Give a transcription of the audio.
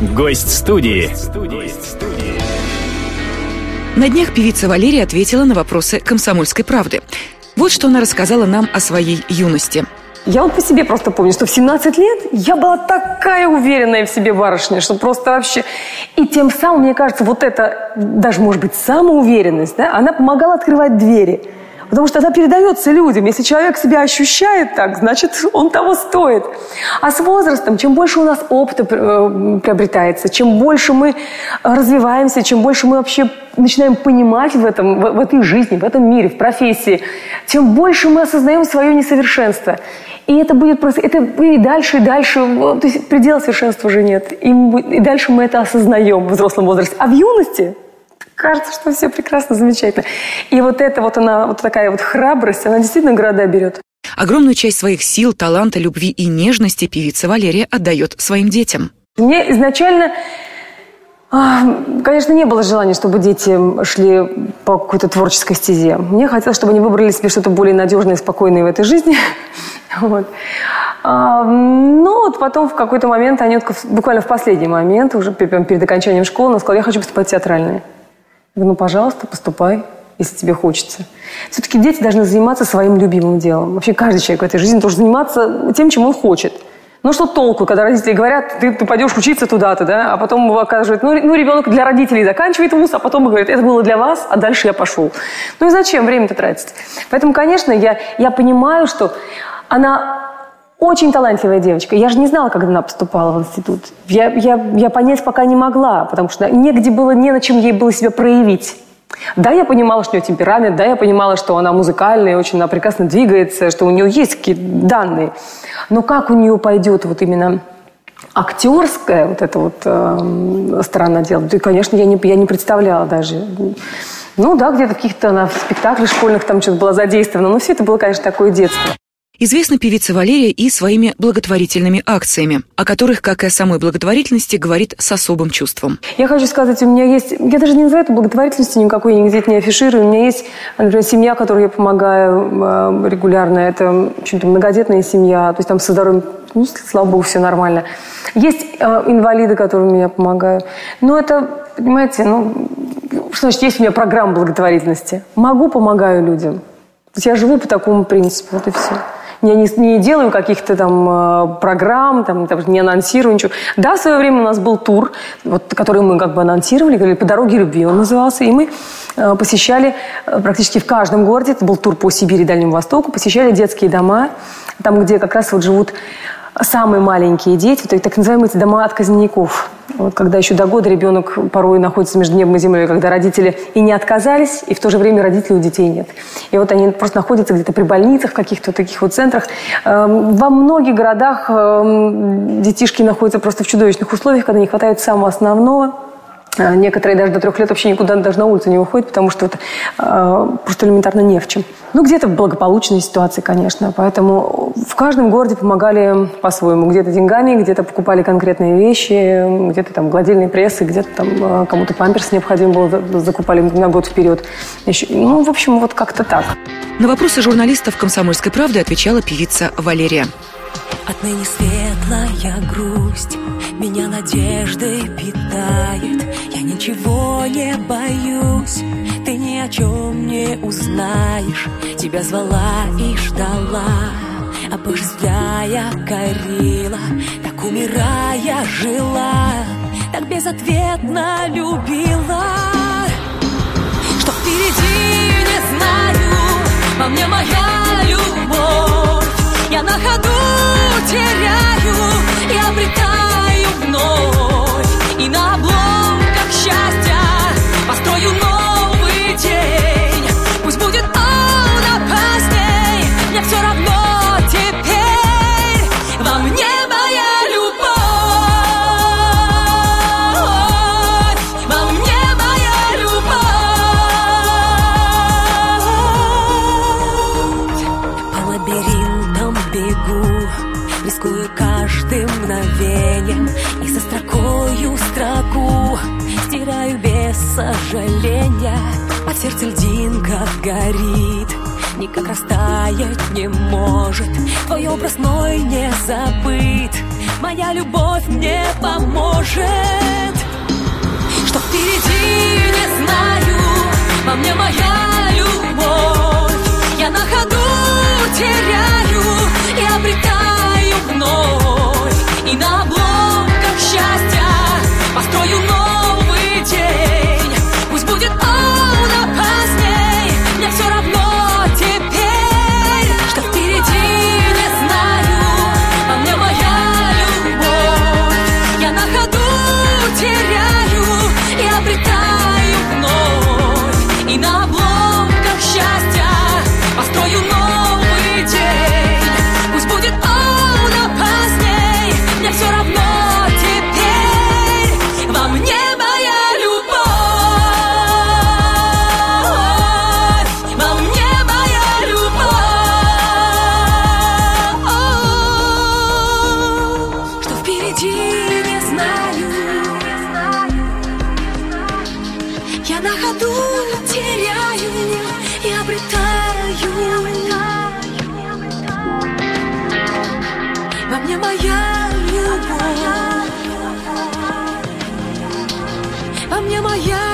Гость студии. На днях певица Валерия ответила на вопросы «Комсомольской правды». Вот что она рассказала нам о своей юности. Я вот по себе просто помню, что в 17 лет я была такая уверенная в себе барышня, что просто вообще... И тем самым, мне кажется, вот это, даже, может быть, самоуверенность, да, она помогала открывать двери. Потому что она передается людям. Если человек себя ощущает так, значит, он того стоит. А с возрастом, чем больше у нас опыта э, приобретается, чем больше мы развиваемся, чем больше мы вообще начинаем понимать в, этом, в, в этой жизни, в этом мире, в профессии, тем больше мы осознаем свое несовершенство. И это будет просто, это и дальше, и дальше, то есть предела совершенства уже нет. И, и дальше мы это осознаем в взрослом возрасте. А в юности кажется, что все прекрасно, замечательно. И вот эта вот она, вот такая вот храбрость, она действительно города берет. Огромную часть своих сил, таланта, любви и нежности певица Валерия отдает своим детям. Мне изначально а, Конечно, не было желания, чтобы дети шли по какой-то творческой стезе. Мне хотелось, чтобы они выбрали себе что-то более надежное и спокойное в этой жизни. Вот. А, ну, вот потом в какой-то момент, Анютка, буквально в последний момент, уже перед окончанием школы, она сказала, я хочу поступать в театральное говорю, ну, пожалуйста, поступай, если тебе хочется. Все-таки дети должны заниматься своим любимым делом. Вообще каждый человек в этой жизни должен заниматься тем, чем он хочет. Ну что толку, когда родители говорят, ты, ты пойдешь учиться туда-то, да, а потом оказывает, ну, ну ребенок для родителей заканчивает вуз, а потом говорит, это было для вас, а дальше я пошел. Ну и зачем время-то тратить? Поэтому, конечно, я, я понимаю, что она очень талантливая девочка. Я же не знала, когда она поступала в институт. Я, я, я понять пока не могла, потому что негде было, не на чем ей было себя проявить. Да, я понимала, что у нее темперамент, да, я понимала, что она музыкальная, очень она прекрасно двигается, что у нее есть какие-то данные. Но как у нее пойдет вот именно актерская вот эта вот э, сторона дела, да, конечно, я не, я не представляла даже. Ну да, где-то каких-то она в спектаклях школьных там что-то была задействована, но все это было, конечно, такое детство. Известна певица Валерия и своими благотворительными акциями, о которых, как и о самой благотворительности, говорит с особым чувством. Я хочу сказать, у меня есть... Я даже не называю это благотворительностью никакой, я нигде это не афиширую. У меня есть, например, семья, которой я помогаю э, регулярно. Это то многодетная семья. То есть там со здоровьем, ну, слава богу, все нормально. Есть э, инвалиды, которым я помогаю. Но это, понимаете, ну... Что значит, есть у меня программа благотворительности? Могу, помогаю людям. Я живу по такому принципу, вот и все. Я не, не делаю каких-то там э, программ, там, там, не анонсирую ничего. Да, в свое время у нас был тур, вот, который мы как бы анонсировали, говорили, «По дороге любви» он назывался, и мы э, посещали э, практически в каждом городе, это был тур по Сибири и Дальнему Востоку, посещали детские дома, там, где как раз вот живут самые маленькие дети, вот так называемые дома отказников. Вот когда еще до года ребенок порой находится между небом и землей, когда родители и не отказались, и в то же время родителей у детей нет. И вот они просто находятся где-то при больницах, в каких-то таких вот центрах. Эм, во многих городах эм, детишки находятся просто в чудовищных условиях, когда не хватает самого основного – некоторые даже до трех лет вообще никуда даже на улицу не выходят, потому что вот, э, просто элементарно не в чем. Ну, где-то в благополучной ситуации, конечно. Поэтому в каждом городе помогали по-своему. Где-то деньгами, где-то покупали конкретные вещи, где-то там гладильные прессы, где-то там э, кому-то памперс необходим был, закупали на год вперед. Ну, в общем, вот как-то так. На вопросы журналистов «Комсомольской правды» отвечала певица Валерия. Отныне светлая грусть меня надеждой питает. Я ничего не боюсь, ты ни о чем не узнаешь. Тебя звала и ждала, обожествляя корила Так умирая жила, так безответно любила. Что впереди не знаю, во мне моя сожаления Под а сердце льдинка горит. Никак растаять не может Твой образ мной не забыт. Моя любовь мне поможет. Что впереди, не знаю Во мне моя любовь. Я на ходу теряю Я на ходу теряю, я обретаю Во мне моя любовь Во мне моя